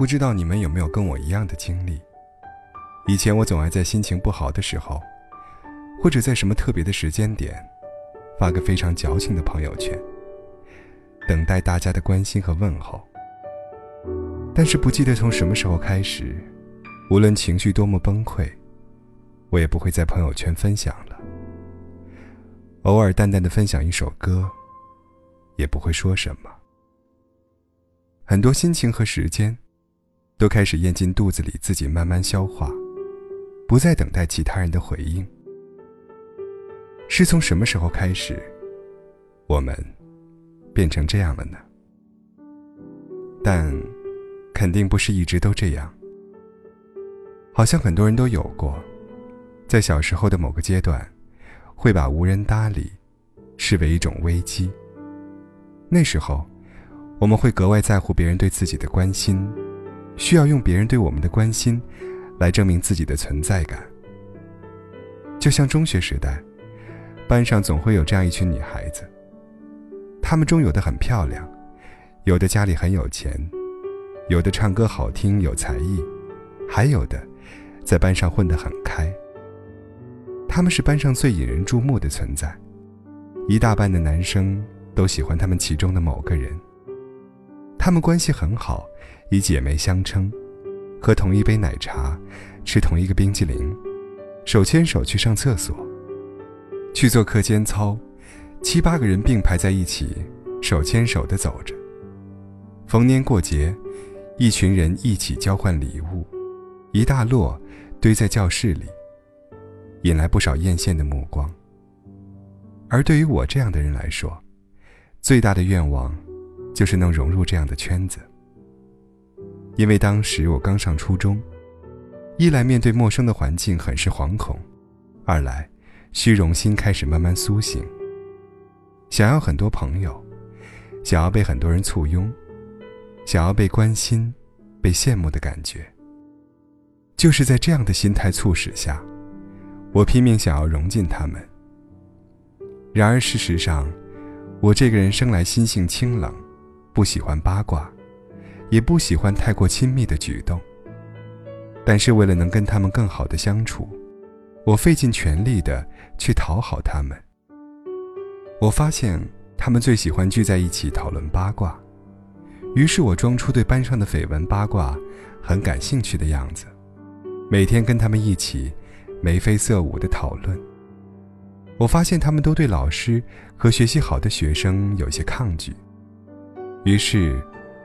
不知道你们有没有跟我一样的经历？以前我总爱在心情不好的时候，或者在什么特别的时间点，发个非常矫情的朋友圈，等待大家的关心和问候。但是不记得从什么时候开始，无论情绪多么崩溃，我也不会在朋友圈分享了。偶尔淡淡的分享一首歌，也不会说什么。很多心情和时间，都开始咽进肚子里，自己慢慢消化，不再等待其他人的回应。是从什么时候开始，我们变成这样了呢？但，肯定不是一直都这样。好像很多人都有过，在小时候的某个阶段。会把无人搭理视为一种危机。那时候，我们会格外在乎别人对自己的关心，需要用别人对我们的关心来证明自己的存在感。就像中学时代，班上总会有这样一群女孩子，她们中有的很漂亮，有的家里很有钱，有的唱歌好听有才艺，还有的在班上混得很开。他们是班上最引人注目的存在，一大半的男生都喜欢他们其中的某个人。他们关系很好，以姐妹相称，喝同一杯奶茶，吃同一个冰激凌，手牵手去上厕所，去做课间操，七八个人并排在一起，手牵手的走着。逢年过节，一群人一起交换礼物，一大摞堆在教室里。引来不少艳羡的目光。而对于我这样的人来说，最大的愿望，就是能融入这样的圈子。因为当时我刚上初中，一来面对陌生的环境很是惶恐，二来虚荣心开始慢慢苏醒。想要很多朋友，想要被很多人簇拥，想要被关心、被羡慕的感觉。就是在这样的心态促使下。我拼命想要融进他们，然而事实上，我这个人生来心性清冷，不喜欢八卦，也不喜欢太过亲密的举动。但是为了能跟他们更好的相处，我费尽全力的去讨好他们。我发现他们最喜欢聚在一起讨论八卦，于是我装出对班上的绯闻八卦很感兴趣的样子，每天跟他们一起。眉飞色舞的讨论，我发现他们都对老师和学习好的学生有些抗拒，于是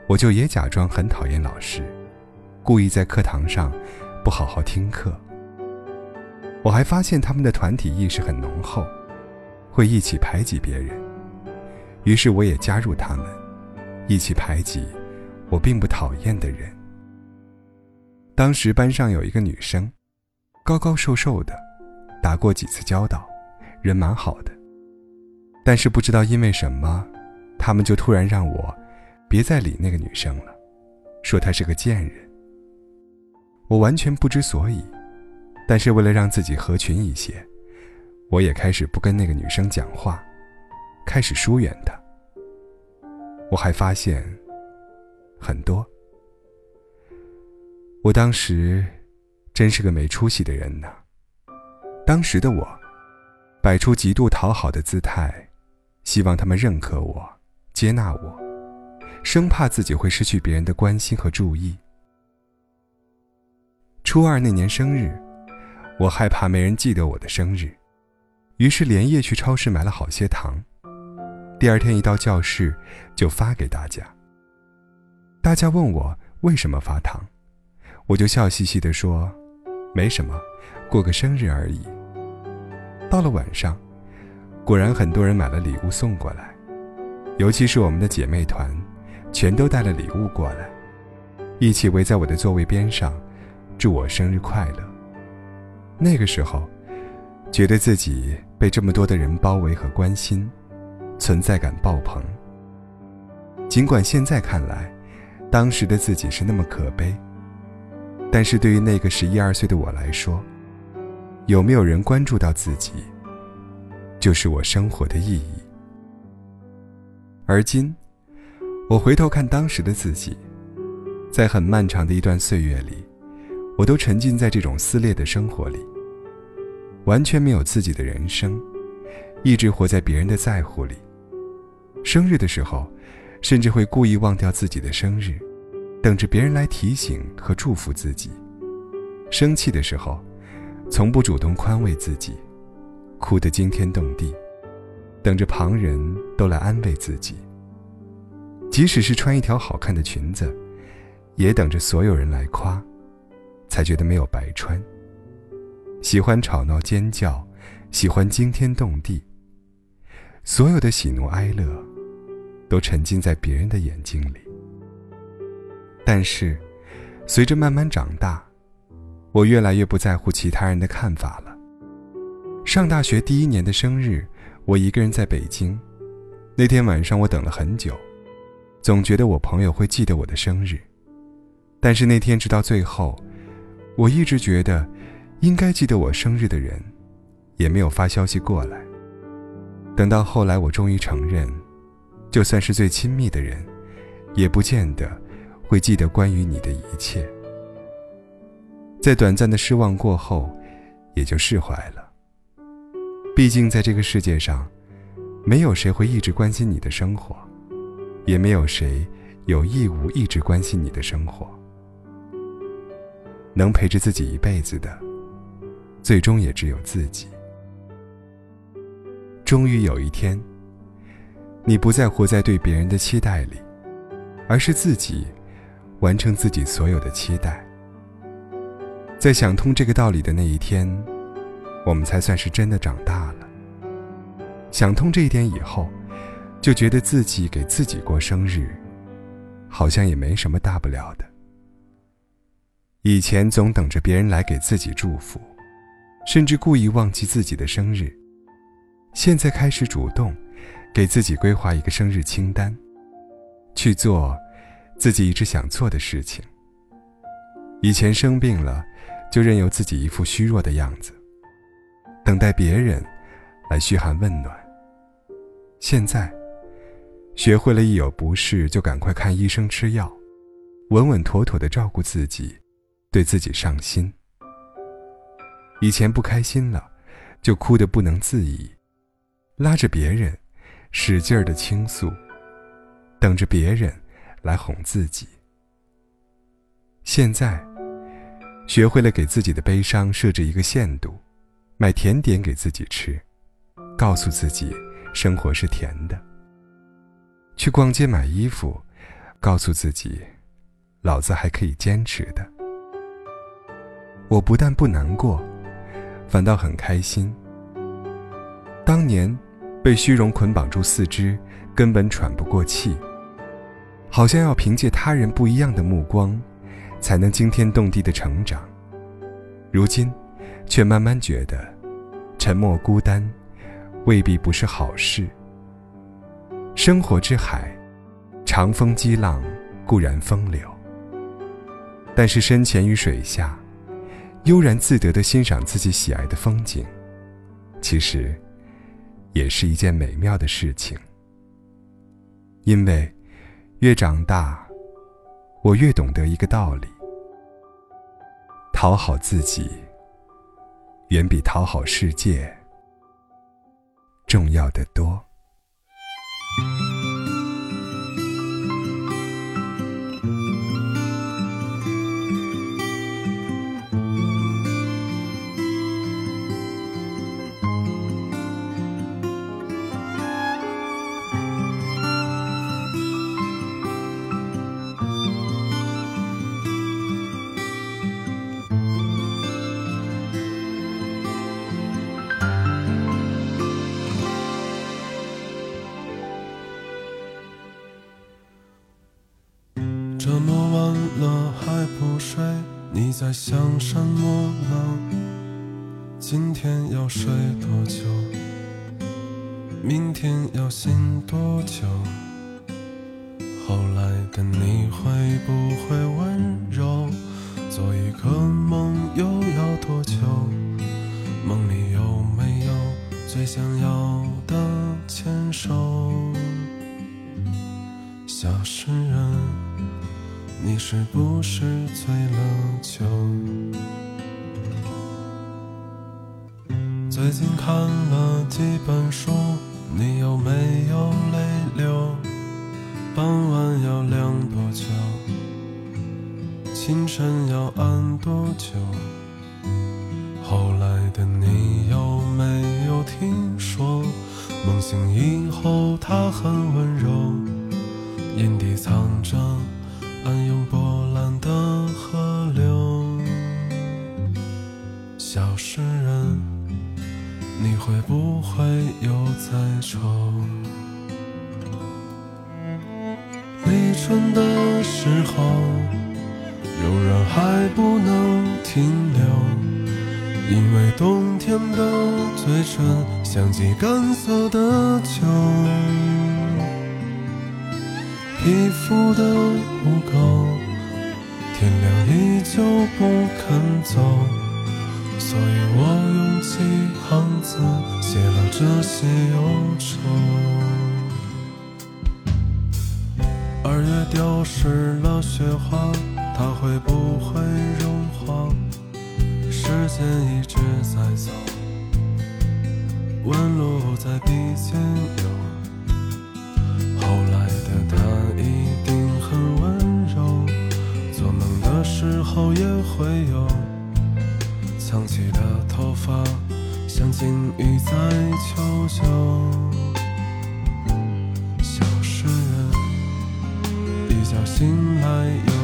我就也假装很讨厌老师，故意在课堂上不好好听课。我还发现他们的团体意识很浓厚，会一起排挤别人，于是我也加入他们，一起排挤我并不讨厌的人。当时班上有一个女生。高高瘦瘦的，打过几次交道，人蛮好的。但是不知道因为什么，他们就突然让我别再理那个女生了，说她是个贱人。我完全不知所以，但是为了让自己合群一些，我也开始不跟那个女生讲话，开始疏远她。我还发现很多，我当时。真是个没出息的人呢。当时的我，摆出极度讨好的姿态，希望他们认可我、接纳我，生怕自己会失去别人的关心和注意。初二那年生日，我害怕没人记得我的生日，于是连夜去超市买了好些糖。第二天一到教室，就发给大家。大家问我为什么发糖，我就笑嘻嘻地说。没什么，过个生日而已。到了晚上，果然很多人买了礼物送过来，尤其是我们的姐妹团，全都带了礼物过来，一起围在我的座位边上，祝我生日快乐。那个时候，觉得自己被这么多的人包围和关心，存在感爆棚。尽管现在看来，当时的自己是那么可悲。但是对于那个十一二岁的我来说，有没有人关注到自己，就是我生活的意义。而今，我回头看当时的自己，在很漫长的一段岁月里，我都沉浸在这种撕裂的生活里，完全没有自己的人生，一直活在别人的在乎里。生日的时候，甚至会故意忘掉自己的生日，等着别人来提醒和祝福自己。生气的时候，从不主动宽慰自己，哭得惊天动地，等着旁人都来安慰自己。即使是穿一条好看的裙子，也等着所有人来夸，才觉得没有白穿。喜欢吵闹尖叫，喜欢惊天动地。所有的喜怒哀乐，都沉浸在别人的眼睛里。但是，随着慢慢长大，我越来越不在乎其他人的看法了。上大学第一年的生日，我一个人在北京。那天晚上，我等了很久，总觉得我朋友会记得我的生日。但是那天直到最后，我一直觉得，应该记得我生日的人，也没有发消息过来。等到后来，我终于承认，就算是最亲密的人，也不见得会记得关于你的一切。在短暂的失望过后，也就释怀了。毕竟在这个世界上，没有谁会一直关心你的生活，也没有谁有义务一直关心你的生活。能陪着自己一辈子的，最终也只有自己。终于有一天，你不再活在对别人的期待里，而是自己完成自己所有的期待。在想通这个道理的那一天，我们才算是真的长大了。想通这一点以后，就觉得自己给自己过生日，好像也没什么大不了的。以前总等着别人来给自己祝福，甚至故意忘记自己的生日。现在开始主动，给自己规划一个生日清单，去做自己一直想做的事情。以前生病了。就任由自己一副虚弱的样子，等待别人来嘘寒问暖。现在，学会了一有不适就赶快看医生吃药，稳稳妥妥的照顾自己，对自己上心。以前不开心了，就哭得不能自已，拉着别人，使劲儿的倾诉，等着别人来哄自己。现在。学会了给自己的悲伤设置一个限度，买甜点给自己吃，告诉自己生活是甜的。去逛街买衣服，告诉自己，老子还可以坚持的。我不但不难过，反倒很开心。当年被虚荣捆绑住四肢，根本喘不过气，好像要凭借他人不一样的目光。才能惊天动地的成长。如今，却慢慢觉得，沉默孤单，未必不是好事。生活之海，长风激浪固然风流，但是深潜于水下，悠然自得的欣赏自己喜爱的风景，其实，也是一件美妙的事情。因为，越长大，我越懂得一个道理。讨好自己，远比讨好世界重要的多。Música 这么晚了还不睡，你在想什么呢？今天要睡多久？明天要醒多久？后来的你会不会温柔？做一个梦又要多久？梦里有没有最想要的牵手？小诗人。你是不是醉了酒？最近看了几本书，你有没有泪流？傍晚要亮多久？清晨要暗多久？后来的你有没有听说？梦醒以后他很不能停留，因为冬天的嘴唇像极干涩的酒，皮肤的污垢，天亮依旧不肯走，所以我用几行字写了这些忧愁。二月丢失了雪花，它会不会融化？时间一直在走，纹路在鼻尖游。后来的他一定很温柔，做梦的时候也会有藏起的头发，像金鱼在求救。醒来又是愁。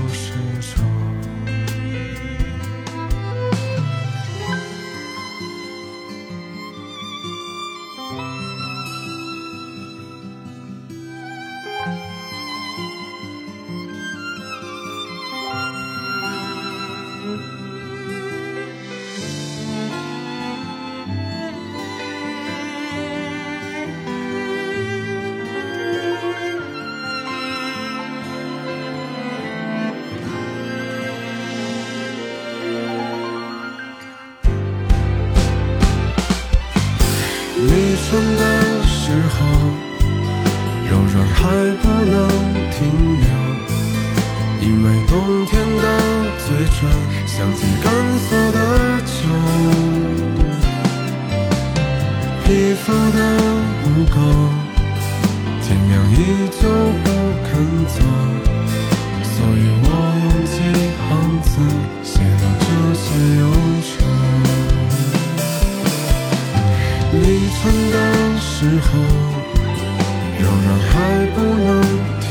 冬天的嘴唇像极干涩的酒，皮肤的污垢，天亮依旧不肯走，所以我用几行字写了这些忧愁。立春的时候，仍然还不能停